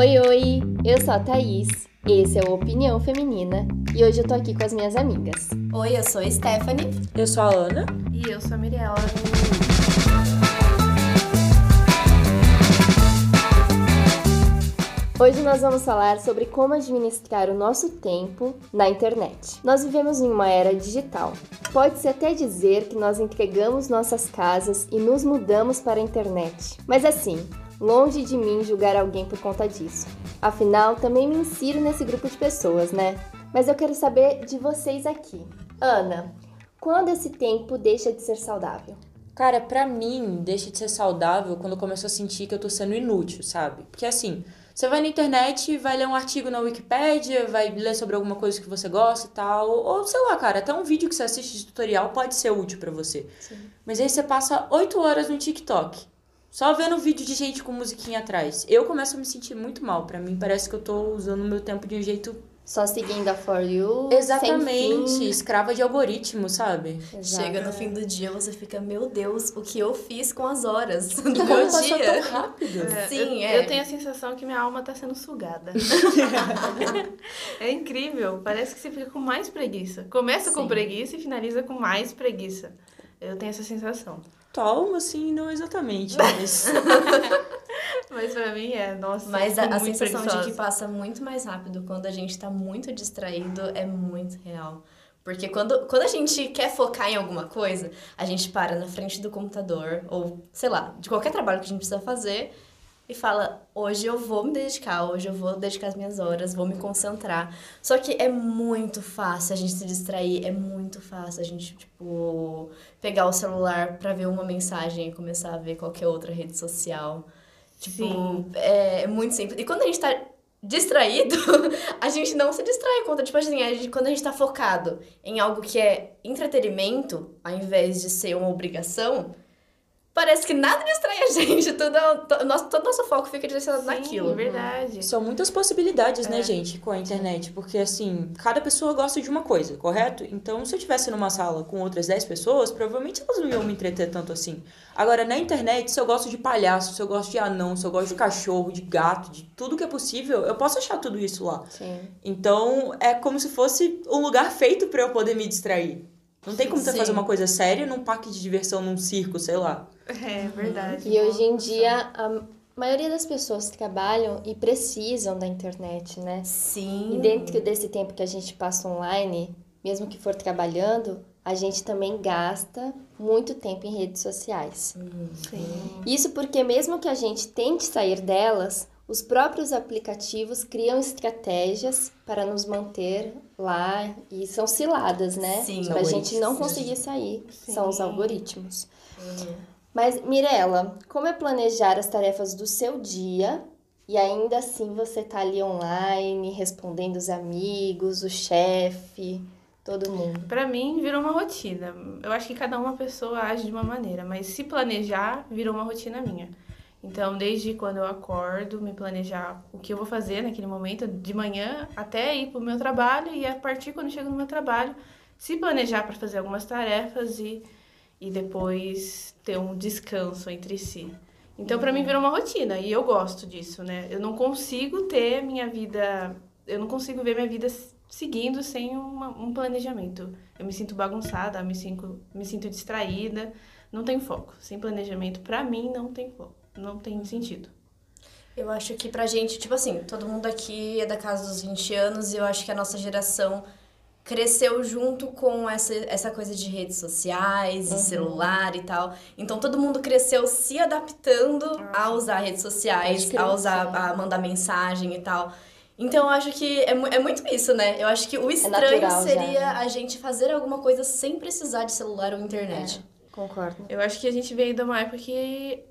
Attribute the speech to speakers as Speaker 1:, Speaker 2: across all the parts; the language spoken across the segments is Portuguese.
Speaker 1: Oi, oi! Eu sou a Thaís, esse é o Opinião Feminina e hoje eu tô aqui com as minhas amigas.
Speaker 2: Oi, eu sou a Stephanie.
Speaker 3: Eu sou a Ana.
Speaker 4: E eu sou a Mirella.
Speaker 1: Hoje nós vamos falar sobre como administrar o nosso tempo na internet. Nós vivemos em uma era digital. Pode-se até dizer que nós entregamos nossas casas e nos mudamos para a internet. Mas assim, longe de mim julgar alguém por conta disso. Afinal, também me insiro nesse grupo de pessoas, né? Mas eu quero saber de vocês aqui. Ana, quando esse tempo deixa de ser saudável?
Speaker 3: Cara, pra mim, deixa de ser saudável quando eu começo a sentir que eu tô sendo inútil, sabe? Porque assim, você vai na internet, vai ler um artigo na Wikipédia, vai ler sobre alguma coisa que você gosta e tal. Ou, sei lá, cara, até um vídeo que você assiste de tutorial pode ser útil para você. Sim. Mas aí você passa oito horas no TikTok. Só vendo vídeo de gente com musiquinha atrás. Eu começo a me sentir muito mal. para mim parece que eu tô usando o meu tempo de um jeito
Speaker 1: só seguindo a For You.
Speaker 3: Exatamente, escrava de algoritmo, sabe?
Speaker 2: Exato. Chega no fim do dia, você fica, meu Deus, o que eu fiz com as horas do
Speaker 3: meu dia? tão rápido.
Speaker 4: É, Sim, eu, é. eu tenho a sensação que minha alma tá sendo sugada. é incrível, parece que você fica com mais preguiça. Começa Sim. com preguiça e finaliza com mais preguiça. Eu tenho essa sensação.
Speaker 3: Toma, assim, não exatamente, mas...
Speaker 4: mas pra mim é, nossa.
Speaker 2: Mas a, a sensação preguiçosa. de que passa muito mais rápido quando a gente tá muito distraído é muito real. Porque quando, quando a gente quer focar em alguma coisa, a gente para na frente do computador, ou sei lá, de qualquer trabalho que a gente precisa fazer, e fala: hoje eu vou me dedicar, hoje eu vou dedicar as minhas horas, vou me concentrar. Só que é muito fácil a gente se distrair, é muito fácil a gente, tipo, pegar o celular para ver uma mensagem e começar a ver qualquer outra rede social. Tipo, é, é muito simples. E quando a gente tá distraído, a gente não se distrai conta. Tipo assim, a gente, quando a gente tá focado em algo que é entretenimento, ao invés de ser uma obrigação, parece que nada distrai a gente. Tudo, todo, nosso, todo nosso foco fica direcionado Sim, naquilo.
Speaker 4: verdade.
Speaker 3: São muitas possibilidades, né, é. né, gente, com a internet. Porque, assim, cada pessoa gosta de uma coisa, correto? Então, se eu estivesse numa sala com outras 10 pessoas, provavelmente elas não iam me entreter tanto assim. Agora, na internet, se eu gosto de palhaço, se eu gosto de anão, se eu gosto de cachorro, de gato, de tudo que é possível, eu posso achar tudo isso lá.
Speaker 1: Sim.
Speaker 3: Então, é como se fosse um lugar feito para eu poder me distrair. Não tem como você fazer uma coisa séria num parque de diversão, num circo, sei lá.
Speaker 4: É verdade.
Speaker 1: E hoje em dia, a maioria das pessoas trabalham e precisam da internet, né?
Speaker 2: Sim.
Speaker 1: E dentro desse tempo que a gente passa online, mesmo que for trabalhando, a gente também gasta muito tempo em redes sociais.
Speaker 4: Sim.
Speaker 1: Isso porque mesmo que a gente tente sair delas, os próprios aplicativos criam estratégias para nos manter lá e são ciladas, né?
Speaker 2: Sim.
Speaker 1: Para a gente não conseguir sair. Sim. São os algoritmos. Uhum. Mas, Mirella, como é planejar as tarefas do seu dia e ainda assim você tá ali online, respondendo os amigos, o chefe, todo mundo?
Speaker 4: Para mim, virou uma rotina. Eu acho que cada uma pessoa age de uma maneira, mas se planejar, virou uma rotina minha. Então, desde quando eu acordo, me planejar o que eu vou fazer naquele momento, de manhã até ir para o meu trabalho e a partir quando chego no meu trabalho, se planejar para fazer algumas tarefas e, e depois ter um descanso entre si. Então, para mim, virou uma rotina e eu gosto disso, né? Eu não consigo ter minha vida, eu não consigo ver minha vida seguindo sem uma, um planejamento. Eu me sinto bagunçada, me sinto, me sinto distraída, não tem foco. Sem planejamento, para mim, não tem foco não tem sentido.
Speaker 2: Eu acho que pra gente, tipo assim, todo mundo aqui é da casa dos 20 anos e eu acho que a nossa geração cresceu junto com essa, essa coisa de redes sociais e uhum. celular e tal. Então todo mundo cresceu se adaptando ah, a usar redes sociais, a usar, a mandar mensagem e tal. Então eu acho que é, é muito isso, né? Eu acho que o é estranho é seria já, né? a gente fazer alguma coisa sem precisar de celular ou internet.
Speaker 1: É, concordo.
Speaker 4: Eu acho que a gente veio de uma época que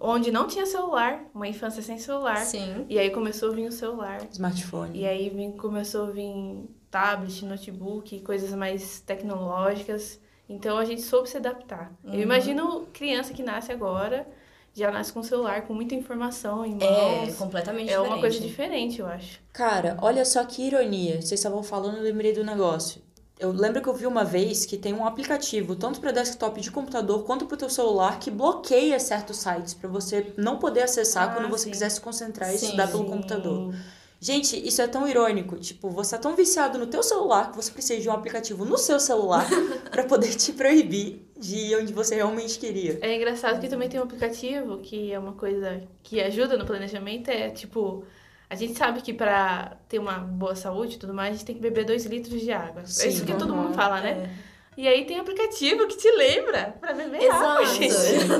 Speaker 4: onde não tinha celular, uma infância sem celular.
Speaker 2: Sim.
Speaker 4: E aí começou a vir o celular.
Speaker 3: Smartphone.
Speaker 4: E aí vim, começou a vir tablet, notebook, coisas mais tecnológicas. Então a gente soube se adaptar. Uhum. Eu imagino criança que nasce agora, já nasce com celular, com muita informação em
Speaker 2: é, mãos. É, completamente
Speaker 4: é
Speaker 2: diferente.
Speaker 4: É uma coisa diferente, eu acho.
Speaker 3: Cara, olha só que ironia. Vocês estavam falando, eu lembrei do negócio. Eu lembro que eu vi uma vez que tem um aplicativo, tanto para desktop de computador quanto para o teu celular, que bloqueia certos sites para você não poder acessar ah, quando você sim. quiser se concentrar e sim, estudar pelo sim. computador. Gente, isso é tão irônico. Tipo, você é tão viciado no teu celular que você precisa de um aplicativo no seu celular para poder te proibir de ir onde você realmente queria.
Speaker 4: É engraçado que também tem um aplicativo que é uma coisa que ajuda no planejamento, é tipo a gente sabe que para ter uma boa saúde e tudo mais, a gente tem que beber dois litros de água. Sim, é isso que uhum, todo mundo fala, né? É. E aí tem aplicativo que te lembra para beber Exato. água, gente.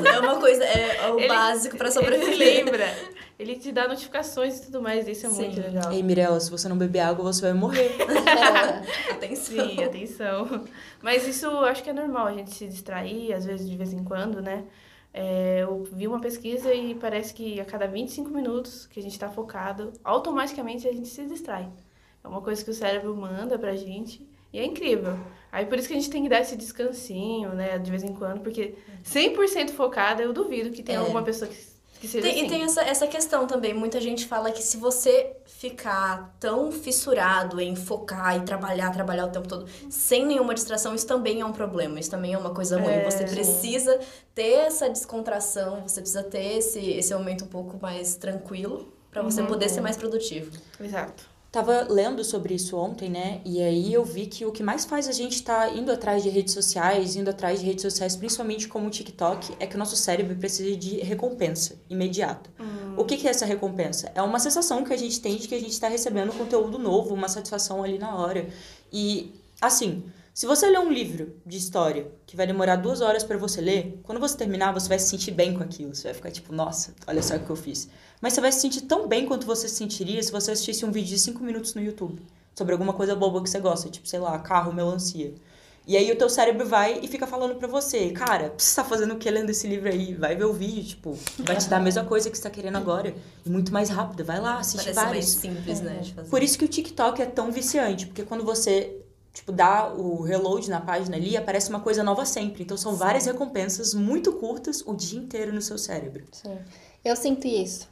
Speaker 2: É uma coisa, é, o ele, básico para sobreviver.
Speaker 4: Ele te lembra. Ele te dá notificações e tudo mais, isso é Sim. muito legal.
Speaker 3: Ei, Mirella, se você não beber água, você vai morrer.
Speaker 2: É. atenção.
Speaker 4: Sim, atenção. Mas isso acho que é normal, a gente se distrair, às vezes, de vez em quando, né? É, eu vi uma pesquisa e parece que a cada 25 minutos que a gente está focado, automaticamente a gente se distrai. É uma coisa que o cérebro manda pra gente e é incrível. Aí por isso que a gente tem que dar esse descansinho, né, de vez em quando, porque 100% focada, eu duvido que tenha é. alguma pessoa que tem, assim.
Speaker 2: E tem essa, essa questão também. Muita gente fala que se você ficar tão fissurado em focar e trabalhar, trabalhar o tempo todo, sem nenhuma distração, isso também é um problema. Isso também é uma coisa ruim. É, você precisa ter essa descontração, você precisa ter esse, esse momento um pouco mais tranquilo para você uhum. poder ser mais produtivo.
Speaker 4: Exato.
Speaker 3: Tava lendo sobre isso ontem, né? E aí eu vi que o que mais faz a gente estar tá indo atrás de redes sociais, indo atrás de redes sociais, principalmente como o TikTok, é que o nosso cérebro precisa de recompensa imediata. Hum. O que, que é essa recompensa? É uma sensação que a gente tem de que a gente está recebendo conteúdo novo, uma satisfação ali na hora. E, assim, se você ler um livro de história que vai demorar duas horas para você ler, quando você terminar, você vai se sentir bem com aquilo. Você vai ficar tipo, nossa, olha só o que eu fiz. Mas você vai se sentir tão bem quanto você se sentiria se você assistisse um vídeo de cinco minutos no YouTube sobre alguma coisa boba que você gosta, tipo, sei lá, carro, melancia. E aí o teu cérebro vai e fica falando pra você, cara, você tá fazendo o que lendo esse livro aí? Vai ver o vídeo, tipo, vai te dar a mesma coisa que você tá querendo agora. E muito mais rápido, vai lá, assiste
Speaker 2: Parece
Speaker 3: vários.
Speaker 2: mais simples, né, de fazer.
Speaker 3: Por isso que o TikTok é tão viciante, porque quando você tipo, dá o reload na página ali, aparece uma coisa nova sempre. Então são Sim. várias recompensas muito curtas o dia inteiro no seu cérebro.
Speaker 1: Sim. Eu sinto isso.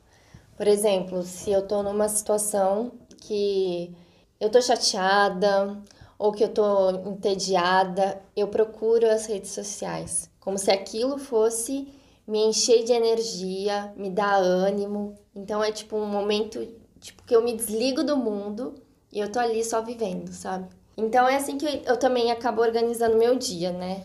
Speaker 1: Por exemplo, se eu tô numa situação que eu tô chateada ou que eu tô entediada, eu procuro as redes sociais, como se aquilo fosse me encher de energia, me dar ânimo. Então é tipo um momento tipo que eu me desligo do mundo e eu tô ali só vivendo, sabe? Então é assim que eu também acabo organizando meu dia, né?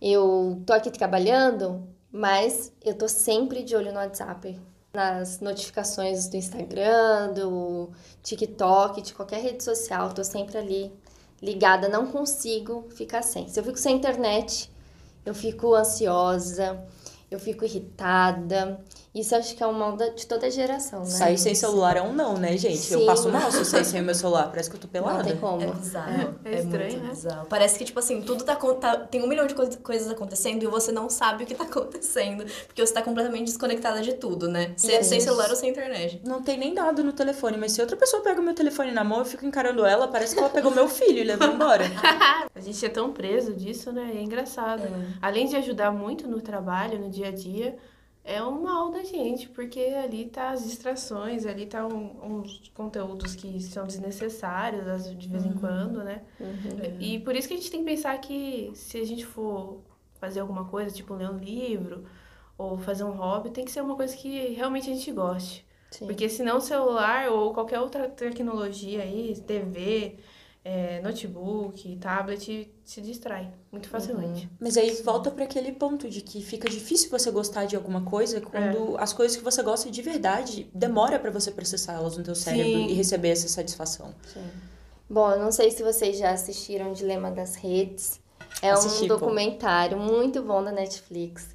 Speaker 1: Eu tô aqui trabalhando, mas eu tô sempre de olho no WhatsApp, nas notificações do Instagram, do TikTok, de qualquer rede social, tô sempre ali ligada, não consigo ficar sem. Se eu fico sem internet, eu fico ansiosa, eu fico irritada, isso acho que é um mal de toda geração, né?
Speaker 3: Sair sem celular é um não, né, gente? Sim. Eu passo mal se eu sair sem o meu celular. Parece que eu tô pelada.
Speaker 1: Não tem como.
Speaker 2: É bizarro. É, é, é estranho, né? Bizarro. Parece que, tipo assim, tudo tá, tá, Tem um milhão de coisas acontecendo e você não sabe o que tá acontecendo. Porque você tá completamente desconectada de tudo, né? Sem, sem celular ou sem internet.
Speaker 3: Não tem nem nada no telefone, mas se outra pessoa pega o meu telefone na mão, eu fico encarando ela, parece que ela pegou meu filho e levou embora.
Speaker 4: a gente é tão preso disso, né? É engraçado. É. Além de ajudar muito no trabalho, no dia a dia é um mal da gente, porque ali tá as distrações, ali tá um, uns conteúdos que são desnecessários de vez uhum. em quando, né? Uhum. E por isso que a gente tem que pensar que se a gente for fazer alguma coisa, tipo ler um livro ou fazer um hobby, tem que ser uma coisa que realmente a gente goste. Sim. Porque senão o celular ou qualquer outra tecnologia aí, TV, é, notebook, tablet, se distrai muito facilmente. Uhum.
Speaker 3: Mas aí volta para aquele ponto de que fica difícil você gostar de alguma coisa quando é. as coisas que você gosta de verdade demora para você processar elas no teu cérebro Sim. e receber essa satisfação.
Speaker 1: Sim. Bom, eu não sei se vocês já assistiram Dilema das Redes. É Assisti, um documentário pô. muito bom da Netflix.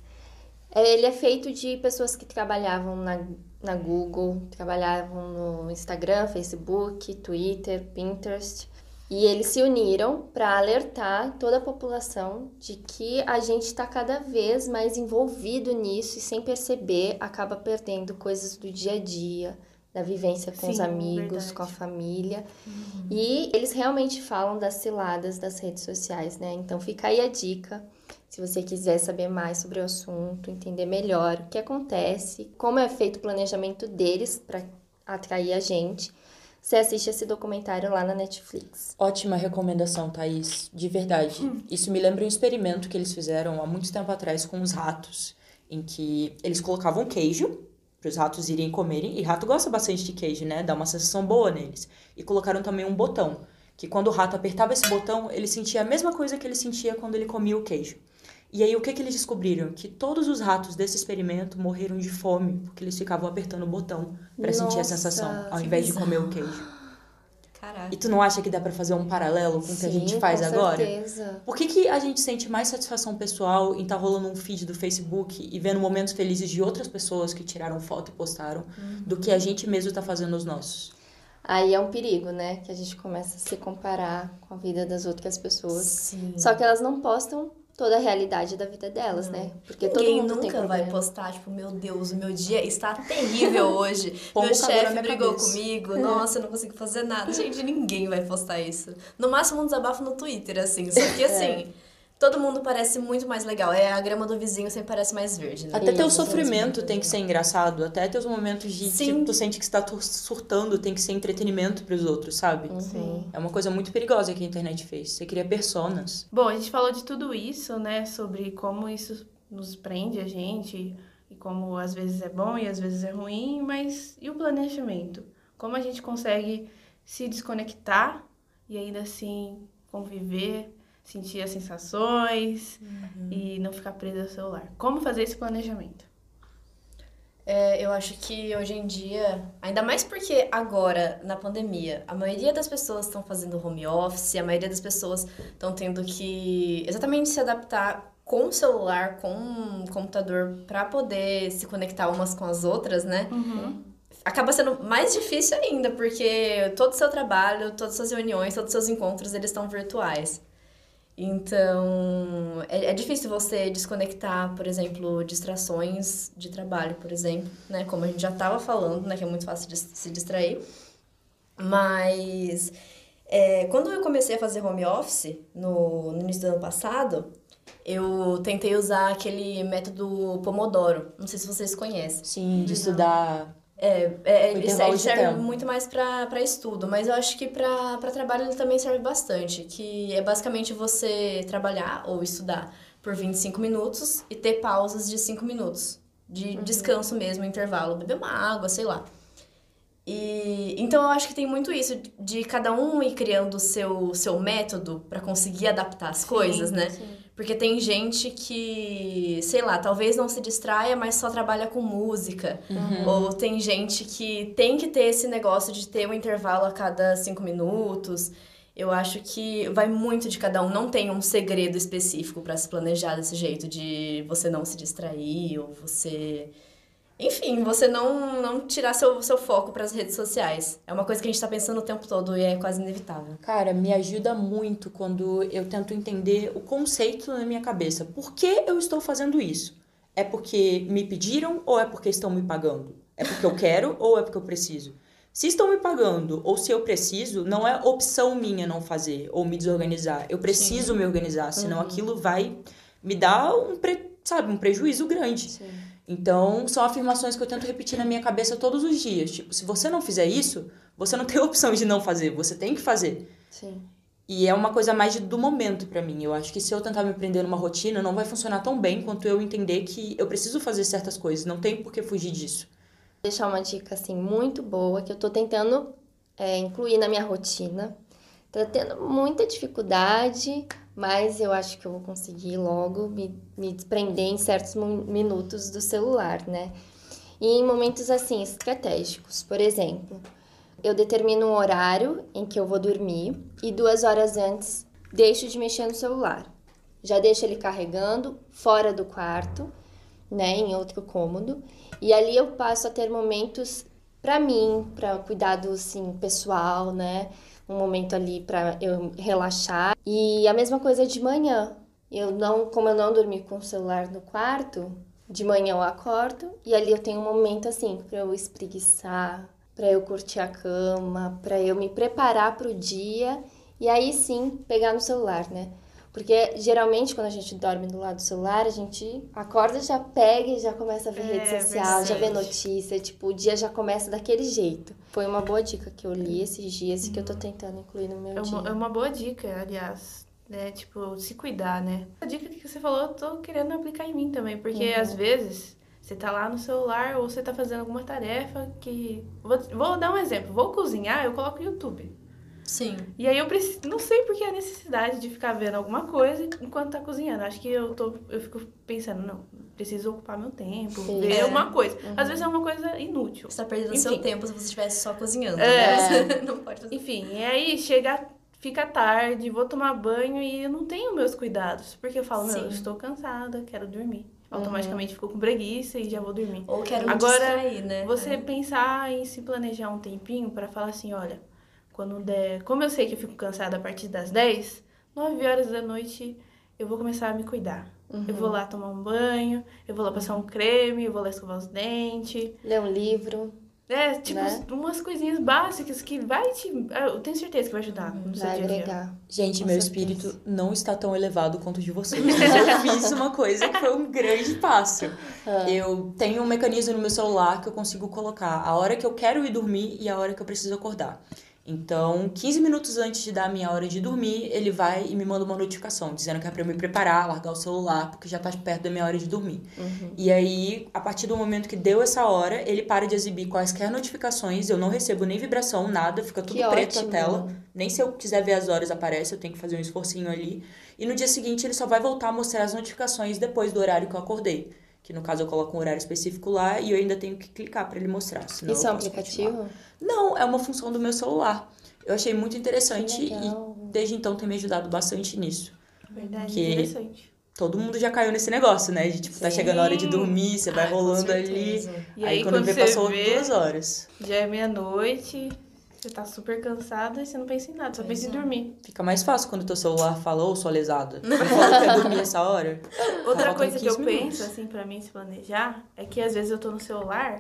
Speaker 1: É, ele é feito de pessoas que trabalhavam na, na Google, trabalhavam no Instagram, Facebook, Twitter, Pinterest e eles se uniram para alertar toda a população de que a gente está cada vez mais envolvido nisso e sem perceber acaba perdendo coisas do dia a dia, da vivência com Sim, os amigos, verdade. com a família. Uhum. E eles realmente falam das ciladas das redes sociais, né? Então fica aí a dica. Se você quiser saber mais sobre o assunto, entender melhor o que acontece, como é feito o planejamento deles para atrair a gente, você assiste esse documentário lá na Netflix.
Speaker 3: Ótima recomendação, Thaís. De verdade. Hum. Isso me lembra um experimento que eles fizeram há muito tempo atrás com os ratos, em que eles colocavam queijo para os ratos irem comerem, e rato gosta bastante de queijo, né? Dá uma sensação boa neles. E colocaram também um botão, que quando o rato apertava esse botão, ele sentia a mesma coisa que ele sentia quando ele comia o queijo. E aí o que, que eles descobriram? Que todos os ratos desse experimento morreram de fome, porque eles ficavam apertando o botão para sentir a sensação, ao invés de comer o queijo. Caraca. E tu não acha que dá para fazer um paralelo com o que a gente faz
Speaker 1: com
Speaker 3: agora?
Speaker 1: Certeza.
Speaker 3: Por que, que a gente sente mais satisfação pessoal em estar tá rolando um feed do Facebook e vendo momentos felizes de outras pessoas que tiraram foto e postaram, uhum. do que a gente mesmo tá fazendo os nossos?
Speaker 1: Aí é um perigo, né? Que a gente começa a se comparar com a vida das outras pessoas.
Speaker 2: Sim.
Speaker 1: Só que elas não postam toda a realidade da vida delas, não. né?
Speaker 2: Porque Ninguém todo mundo nunca vai postar, tipo, meu Deus, o meu dia está terrível hoje. meu chefe brigou cabeça. comigo, nossa, eu não consigo fazer nada. Gente, ninguém vai postar isso. No máximo um desabafo no Twitter, assim. Só que assim. É todo mundo parece muito mais legal. É a grama do vizinho sempre parece mais verde, né?
Speaker 3: Até teu sofrimento tem que ser engraçado. Até teus momentos de Sim. tipo, tu sente que está surtando tem que ser entretenimento para os outros, sabe?
Speaker 1: Sim.
Speaker 3: É uma coisa muito perigosa que a internet fez. Você cria personas.
Speaker 4: Bom, a gente falou de tudo isso, né? Sobre como isso nos prende a gente e como às vezes é bom e às vezes é ruim, mas e o planejamento? Como a gente consegue se desconectar e ainda assim conviver sentir as sensações uhum. e não ficar preso ao celular. Como fazer esse planejamento?
Speaker 2: É, eu acho que hoje em dia, ainda mais porque agora, na pandemia, a maioria das pessoas estão fazendo home office, a maioria das pessoas estão tendo que exatamente se adaptar com o celular, com o computador, para poder se conectar umas com as outras, né?
Speaker 4: Uhum.
Speaker 2: Acaba sendo mais difícil ainda, porque todo o seu trabalho, todas as suas reuniões, todos os seus encontros, eles estão virtuais. Então, é, é difícil você desconectar, por exemplo, distrações de trabalho, por exemplo, né? Como a gente já estava falando, né? Que é muito fácil de se distrair. Mas, é, quando eu comecei a fazer home office, no, no início do ano passado, eu tentei usar aquele método Pomodoro. Não sei se vocês conhecem.
Speaker 3: Sim, de estudar
Speaker 2: é, é ele, serve, serve muito mais para estudo, mas eu acho que para trabalho ele também serve bastante, que é basicamente você trabalhar ou estudar por 25 minutos e ter pausas de 5 minutos, de uhum. descanso mesmo, intervalo, beber uma água, sei lá. E, então eu acho que tem muito isso de cada um ir criando o seu, seu método para conseguir adaptar as sim, coisas, né? Sim. Porque tem gente que, sei lá, talvez não se distraia, mas só trabalha com música. Uhum. Ou tem gente que tem que ter esse negócio de ter um intervalo a cada cinco minutos. Eu acho que vai muito de cada um. Não tem um segredo específico para se planejar desse jeito, de você não se distrair ou você enfim, você não, não tirar seu, seu foco para as redes sociais. É uma coisa que a gente está pensando o tempo todo e é quase inevitável.
Speaker 3: Cara, me ajuda muito quando eu tento entender o conceito na minha cabeça. Por que eu estou fazendo isso? É porque me pediram ou é porque estão me pagando? É porque eu quero ou é porque eu preciso? Se estão me pagando ou se eu preciso, não é opção minha não fazer ou me desorganizar. Eu preciso Sim. me organizar, senão uhum. aquilo vai me dar um, pre, sabe, um prejuízo grande. Sim. Então, são afirmações que eu tento repetir na minha cabeça todos os dias. Tipo, se você não fizer isso, você não tem opção de não fazer, você tem que fazer.
Speaker 1: Sim.
Speaker 3: E é uma coisa mais do momento para mim. Eu acho que se eu tentar me prender numa rotina, não vai funcionar tão bem quanto eu entender que eu preciso fazer certas coisas, não tem por que fugir disso.
Speaker 1: Vou deixar uma dica assim muito boa que eu tô tentando é, incluir na minha rotina. Tô tendo muita dificuldade, mas eu acho que eu vou conseguir logo me, me desprender em certos minutos do celular, né? E em momentos assim, estratégicos. Por exemplo, eu determino um horário em que eu vou dormir e duas horas antes deixo de mexer no celular. Já deixo ele carregando fora do quarto, né, em outro cômodo, e ali eu passo a ter momentos para mim, para cuidado assim pessoal, né? Um momento ali para eu relaxar. E a mesma coisa de manhã. Eu não, como eu não dormi com o celular no quarto, de manhã eu acordo e ali eu tenho um momento assim para eu espreguiçar, para eu curtir a cama, para eu me preparar para o dia e aí sim pegar no celular, né? Porque geralmente quando a gente dorme do lado do celular, a gente acorda, já pega e já começa a ver
Speaker 4: É,
Speaker 1: rede social, já vê notícia, tipo, o dia já começa daquele jeito. Foi uma boa dica que eu li esses dias e que eu tô tentando incluir no meu
Speaker 4: É
Speaker 1: dia.
Speaker 4: uma, é uma boa dica, aliás. Né? Tipo, se cuidar, né? A dica que você falou, eu tô querendo aplicar em mim também. Porque
Speaker 1: Uhum.
Speaker 4: às vezes você tá lá no celular ou você tá fazendo alguma tarefa que. Vou, vou dar um exemplo. Vou cozinhar, eu coloco o YouTube.
Speaker 2: Sim.
Speaker 4: E aí eu preciso. Não sei por que a necessidade de ficar vendo alguma coisa enquanto tá cozinhando. Acho que eu tô. Eu fico pensando, não, preciso ocupar meu tempo,
Speaker 1: Sim.
Speaker 4: ver
Speaker 2: É.
Speaker 4: uma coisa. Às vezes é uma coisa inútil.
Speaker 2: Você tá perdendo
Speaker 4: Enfim.
Speaker 2: seu tempo se você estivesse só cozinhando.
Speaker 4: É.
Speaker 2: Né? Não pode fazer.
Speaker 4: Enfim, e aí chega, fica tarde, vou tomar banho e eu não tenho meus cuidados. Porque eu falo, meu,
Speaker 2: Sim.
Speaker 4: eu estou cansada, quero dormir. Automaticamente fico com preguiça e já vou dormir.
Speaker 2: Ou quero
Speaker 4: Agora,
Speaker 2: distrair, né?
Speaker 4: Você pensar em se planejar um tempinho pra falar assim, olha, quando der. Como eu sei que eu fico cansada a partir das 10, 9 horas da noite eu vou começar a me cuidar. Eu vou lá tomar um banho, eu vou lá passar um creme, eu vou lá escovar os dentes.
Speaker 1: Ler um livro,
Speaker 4: É, tipo,
Speaker 1: Né?
Speaker 4: umas coisinhas básicas que vai te. Eu tenho certeza que vai ajudar no seu
Speaker 1: vai
Speaker 4: dia a dia.
Speaker 1: agregar.
Speaker 3: Gente,
Speaker 1: Com
Speaker 3: meu
Speaker 1: certeza.
Speaker 3: espírito não está tão elevado quanto o de vocês. Mas eu fiz uma coisa que foi um grande passo.
Speaker 1: Ah.
Speaker 3: Eu tenho um mecanismo no meu celular que eu consigo colocar a hora que eu quero ir dormir e a hora que eu preciso acordar. Então, 15 minutos antes de dar a minha hora de dormir, ele vai e me manda uma notificação dizendo que é pra eu me preparar, largar o celular, porque já tá perto da minha hora de dormir.
Speaker 1: Uhum.
Speaker 3: E aí, a partir do momento que deu essa hora, ele para de exibir quaisquer notificações, eu não recebo nem vibração, nada, fica tudo
Speaker 1: Que
Speaker 3: preto
Speaker 1: ótimo.
Speaker 3: a tela. Nem se eu quiser ver as horas aparece, eu tenho que fazer um esforcinho ali. E no dia seguinte ele só vai voltar a mostrar as notificações depois do horário que eu acordei. Que no caso eu coloco um horário específico lá e eu ainda tenho que clicar pra ele mostrar. senão
Speaker 1: Isso é um aplicativo?
Speaker 3: continuar. Não, é uma função do meu celular. Eu achei muito interessante e desde então tem me ajudado bastante nisso.
Speaker 4: Verdade,
Speaker 3: Que-
Speaker 4: interessante.
Speaker 3: Todo mundo já caiu nesse negócio, né? De tipo, tá
Speaker 1: Sim.
Speaker 3: chegando a hora de dormir, você vai
Speaker 2: Ah,
Speaker 3: rolando ali.
Speaker 4: E
Speaker 3: aí,
Speaker 4: aí,
Speaker 3: quando,
Speaker 4: quando
Speaker 3: vê,
Speaker 4: você
Speaker 3: passou
Speaker 4: vê-
Speaker 3: duas horas.
Speaker 4: Já é meia-noite, você tá super cansada e você não pensa em nada, só pensa em dormir.
Speaker 3: Fica mais fácil quando teu celular fala, ô, sua lesada. Que ia dormir essa hora.
Speaker 4: Outra coisa que eu
Speaker 3: 15 minutos.
Speaker 4: penso, assim, pra mim se planejar, é que às vezes eu tô no celular,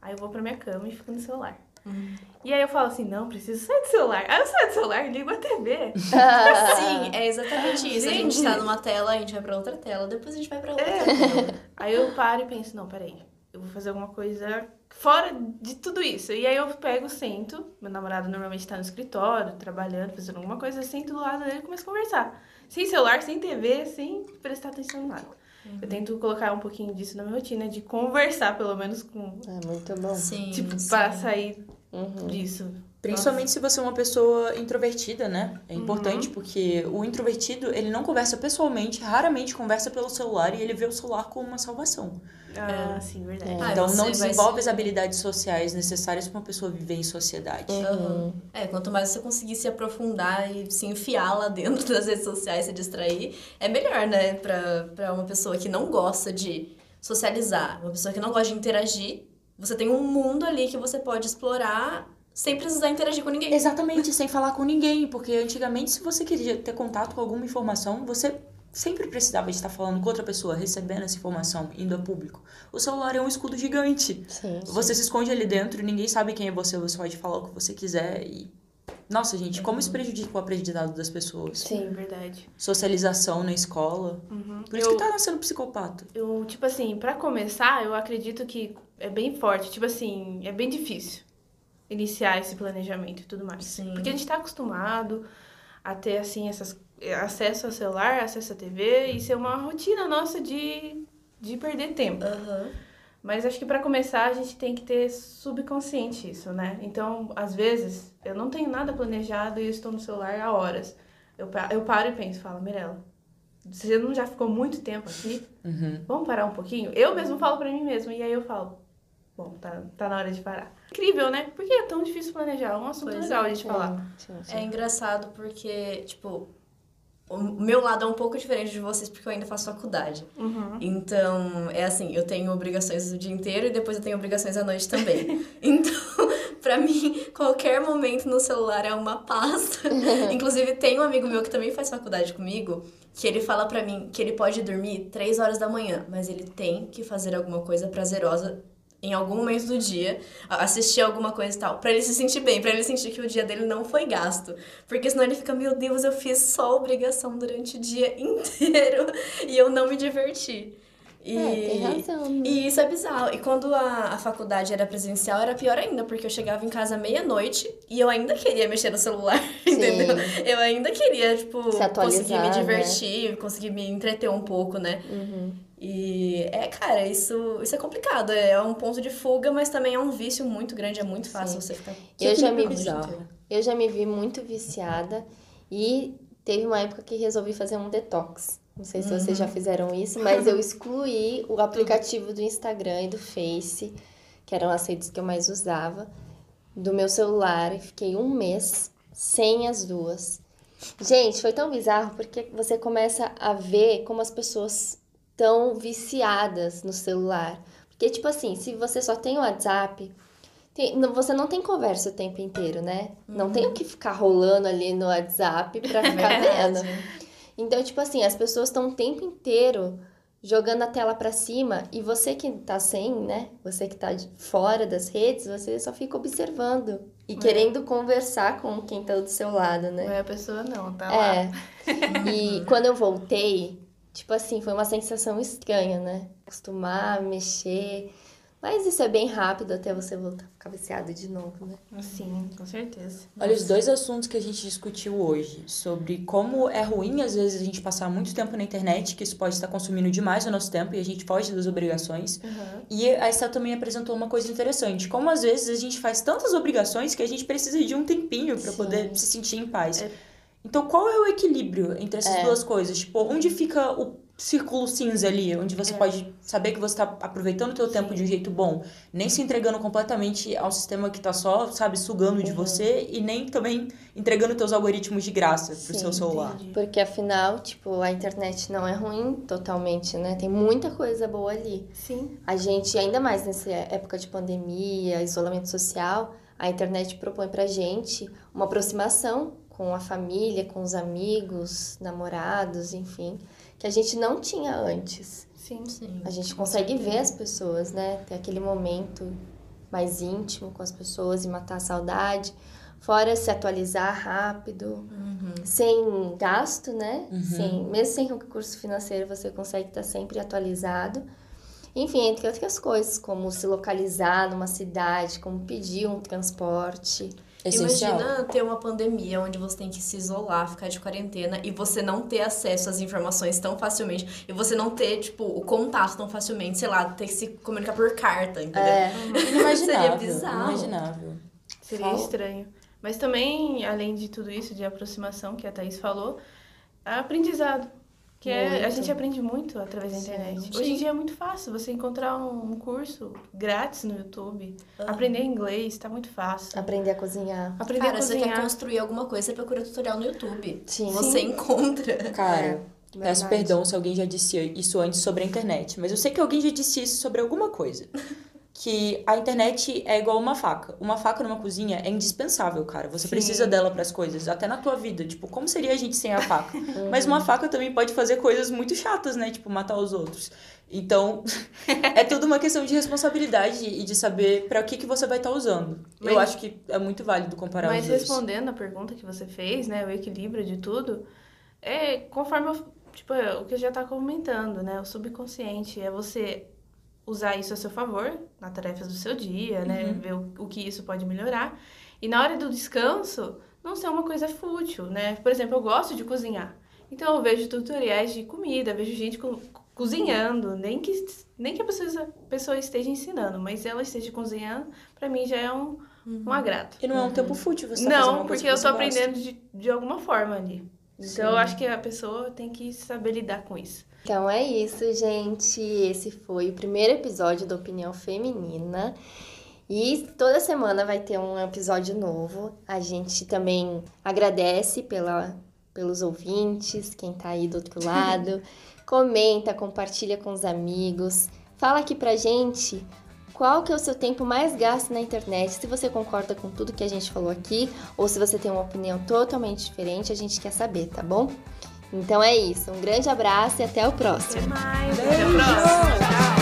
Speaker 4: aí eu vou pra minha cama e fico no celular.
Speaker 3: Uhum.
Speaker 4: E aí eu falo assim, não, preciso sair do celular. Aí eu saio do celular e ligo a TV.
Speaker 2: Sim, é exatamente isso. A gente
Speaker 4: Gente.
Speaker 2: tá numa tela, a gente vai pra outra tela, depois a gente vai pra outra
Speaker 4: É.
Speaker 2: tela.
Speaker 4: Aí eu paro e penso, não, peraí, eu vou fazer alguma coisa fora de tudo isso. E aí eu pego, sento, meu namorado normalmente tá no escritório, trabalhando, fazendo alguma coisa, eu sento do lado dele e começo a conversar. Sem celular, sem TV, sem prestar atenção em nada. Eu tento colocar um pouquinho disso na minha rotina, de conversar pelo menos com.
Speaker 1: É muito bom.
Speaker 2: Sim.
Speaker 4: Tipo,
Speaker 2: sim.
Speaker 4: pra sair
Speaker 1: Uhum.
Speaker 4: disso.
Speaker 3: Principalmente se você é uma pessoa introvertida, né? É importante
Speaker 4: Uhum.
Speaker 3: porque o introvertido, ele não conversa pessoalmente, raramente conversa pelo celular e ele vê o celular como uma salvação.
Speaker 4: Ah, sim, verdade.
Speaker 2: Ah,
Speaker 3: então
Speaker 2: você
Speaker 3: não desenvolve
Speaker 2: se-
Speaker 3: as habilidades sociais necessárias para uma pessoa viver em sociedade.
Speaker 2: Aham. É, quanto mais você conseguir se aprofundar e se enfiar lá dentro das redes sociais, se distrair, é melhor, né? Pra uma pessoa que não gosta de socializar, uma pessoa que não gosta de interagir, você tem um mundo ali que você pode explorar sem precisar interagir com ninguém.
Speaker 3: Exatamente, sem falar com ninguém, porque antigamente se você queria ter contato com alguma informação, você sempre precisava de estar falando com outra pessoa, recebendo essa informação, indo a público. O celular é um escudo gigante.
Speaker 1: Sim.
Speaker 3: Você se esconde ali dentro, ninguém sabe quem é você, você pode falar o que você quiser e nossa, gente, como isso prejudica o aprendizado das pessoas?
Speaker 1: Sim.
Speaker 4: verdade.
Speaker 3: Socialização na escola.
Speaker 4: Uhum.
Speaker 3: Por isso
Speaker 4: Eu-
Speaker 3: que tá nascendo psicopata.
Speaker 4: Eu, tipo assim, pra começar, eu acredito que é bem forte. Tipo assim, é bem difícil iniciar esse planejamento e tudo mais.
Speaker 2: Sim.
Speaker 4: Porque a gente tá acostumado a ter, assim, essas, acesso ao celular, acesso à TV e ser uma rotina nossa de, de perder tempo.
Speaker 2: Aham.
Speaker 4: Mas acho que pra começar a gente tem que ter subconsciente isso, né? Então, às vezes, eu não tenho nada planejado e eu estou no celular há horas. Eu, eu paro e penso, falo, Mirella, você não já ficou muito tempo aqui?
Speaker 3: Uhum.
Speaker 4: Vamos parar um pouquinho? Eu mesmo falo pra mim mesmo, e aí eu falo, bom, tá, tá na hora de parar. Incrível, né? Por que é tão difícil planejar? É um assunto
Speaker 2: Pois
Speaker 4: legal
Speaker 2: é.
Speaker 4: a gente falar.
Speaker 1: Sim, sim.
Speaker 2: É engraçado porque, tipo, o meu lado é um pouco diferente de vocês porque eu ainda faço faculdade.
Speaker 4: Uhum.
Speaker 2: Então, é assim, eu tenho obrigações o dia inteiro e depois eu tenho obrigações à noite também. então, pra mim, qualquer momento no celular é uma paz. Inclusive, tem um amigo meu que também faz faculdade comigo, que ele fala pra mim que ele pode dormir 3 horas da manhã, mas ele tem que fazer alguma coisa prazerosa em algum momento do dia, assistir alguma coisa e tal, para ele se sentir bem, para ele sentir que o dia dele não foi gasto. Porque senão ele fica, meu Deus, eu fiz só obrigação durante o dia inteiro e eu não me diverti.
Speaker 1: E, é, tem razão. Né?
Speaker 2: E isso é bizarro. E quando a, a faculdade era presencial, era pior ainda, porque eu chegava em casa meia-noite e eu ainda queria mexer no celular, entendeu? Eu ainda queria, tipo, conseguir me né? divertir, né? conseguir me entreter um pouco, né?
Speaker 1: Uhum.
Speaker 2: E é, cara, isso, isso é complicado. É um ponto de fuga, mas também é um vício muito grande, é muito fácil Sim. você ficar.
Speaker 1: Eu já me vi, eu já me vi muito viciada e teve uma época que resolvi fazer um detox. Não sei se uhum. vocês já uhum. fizeram isso, mas eu excluí o aplicativo do Instagram e do Face, que eram as redes que eu mais usava, do meu celular e fiquei um mês sem as duas. Gente, foi tão bizarro porque você começa a ver como as pessoas estão viciadas no celular. Porque, tipo assim, se você só tem o WhatsApp, tem, você não tem conversa o tempo inteiro, né? Uhum. Não tem o que ficar rolando ali no WhatsApp pra ficar vendo. Então, tipo assim, as pessoas estão o tempo inteiro jogando a tela para cima e você que tá sem, né? Você que tá fora das redes, você só fica observando e é. querendo conversar com quem tá do seu lado, né?
Speaker 4: Não é a pessoa não, tá
Speaker 1: é. lá. e quando eu voltei, tipo assim, foi uma sensação estranha, né? Acostumar, mexer. Mas isso é bem rápido até você voltar a ficar viciado de novo, né?
Speaker 4: Sim, com certeza.
Speaker 3: Olha, os dois assuntos que a gente discutiu hoje, sobre como é ruim, às vezes, a gente passar muito tempo na internet, que isso pode estar consumindo demais o nosso tempo e a gente foge das obrigações.
Speaker 4: Uhum.
Speaker 3: E a Estela também apresentou uma coisa interessante, como às vezes a gente faz tantas obrigações que a gente precisa de um tempinho para poder se sentir em paz. É. Então, qual é o equilíbrio entre essas é. duas coisas? Tipo, onde fica o círculo cinza ali, onde você é. pode saber que você está aproveitando o teu Sim. tempo de um jeito bom, nem se entregando completamente ao sistema que está só, sabe, sugando uhum. de você e nem também entregando teus algoritmos de graça pro Sim, seu celular.
Speaker 1: Entendi. Porque afinal, tipo, a internet não é ruim totalmente, né? Tem muita coisa boa ali.
Speaker 4: Sim.
Speaker 1: A gente, ainda mais nessa época de pandemia, isolamento social, a internet propõe pra gente uma aproximação com a família, com os amigos, namorados, enfim que a gente não tinha antes.
Speaker 4: Sim, sim.
Speaker 1: A gente consegue ver as pessoas, né? Ter aquele momento mais íntimo com as pessoas e matar a saudade. Fora se atualizar rápido,
Speaker 2: uhum.
Speaker 1: sem gasto, né?
Speaker 3: Uhum.
Speaker 1: Sem, mesmo sem recurso financeiro, você consegue estar sempre atualizado. Enfim, entre outras coisas, como se localizar numa cidade, como pedir um transporte.
Speaker 2: Essencial. Imagina ter uma pandemia onde você tem que se isolar, ficar de quarentena e você não ter acesso às informações tão facilmente e você não ter, tipo, o contato tão facilmente, sei lá, ter que se comunicar por carta, entendeu?
Speaker 1: É.
Speaker 3: Inimaginável. Seria bizarro. Inimaginável.
Speaker 4: Seria Fala. estranho. Mas também, além de tudo isso, de aproximação que a Thaís falou, aprendizado. Que é, a gente aprende muito através da internet. Sim. Hoje em dia é muito fácil você encontrar um, curso grátis no YouTube. Uhum. Aprender inglês está muito fácil.
Speaker 1: Aprender a cozinhar.
Speaker 2: Aprender Cara, a cozinhar. você quer construir alguma coisa, você procura tutorial no YouTube.
Speaker 1: Sim.
Speaker 2: Você Sim. encontra.
Speaker 3: Cara, é, peço perdão se alguém já disse isso antes sobre a internet, mas eu sei que alguém já disse isso sobre alguma coisa. Que a internet é igual uma faca. Uma faca numa cozinha é indispensável, cara. Você Sim. precisa dela para as coisas, até na tua vida. Tipo, como seria a gente sem a faca? uhum. Mas uma faca também pode fazer coisas muito chatas, né? Tipo, matar os outros. Então, é tudo uma questão de responsabilidade e de saber para o que, que você vai estar tá usando. Mas, Eu acho que é muito válido comparar
Speaker 4: mas
Speaker 3: os dois.
Speaker 4: Mas respondendo a pergunta que você fez, né? O equilíbrio de tudo, é conforme, tipo, é o que eu já tá comentando, né? O subconsciente é você usar isso a seu favor na tarefas do seu dia, né? Uhum. Ver o, o que isso pode melhorar. E na hora do descanso, não ser uma coisa fútil, né? Por exemplo, eu gosto de cozinhar. Então eu vejo tutoriais de comida, vejo gente co cozinhando, nem que, nem que a pessoa, a pessoa esteja ensinando, mas ela esteja cozinhando, para mim já é um, uhum. um agrado.
Speaker 3: E não é um tempo fútil você tá
Speaker 4: Não, porque eu tô aprendendo de, de alguma forma ali. Então eu acho que a pessoa tem que saber lidar com isso.
Speaker 1: Então é isso, gente. Esse foi o primeiro episódio da Opinião Feminina. E toda semana vai ter um episódio novo. A gente também agradece pela, pelos ouvintes, quem tá aí do outro lado. Comenta, compartilha com os amigos. Fala aqui pra gente qual que é o seu tempo mais gasto na internet, se você concorda com tudo que a gente falou aqui, ou se você tem uma opinião totalmente diferente, a gente quer saber, tá bom? Então é isso. Um grande abraço e até o próximo.
Speaker 4: Até mais. Até o próximo.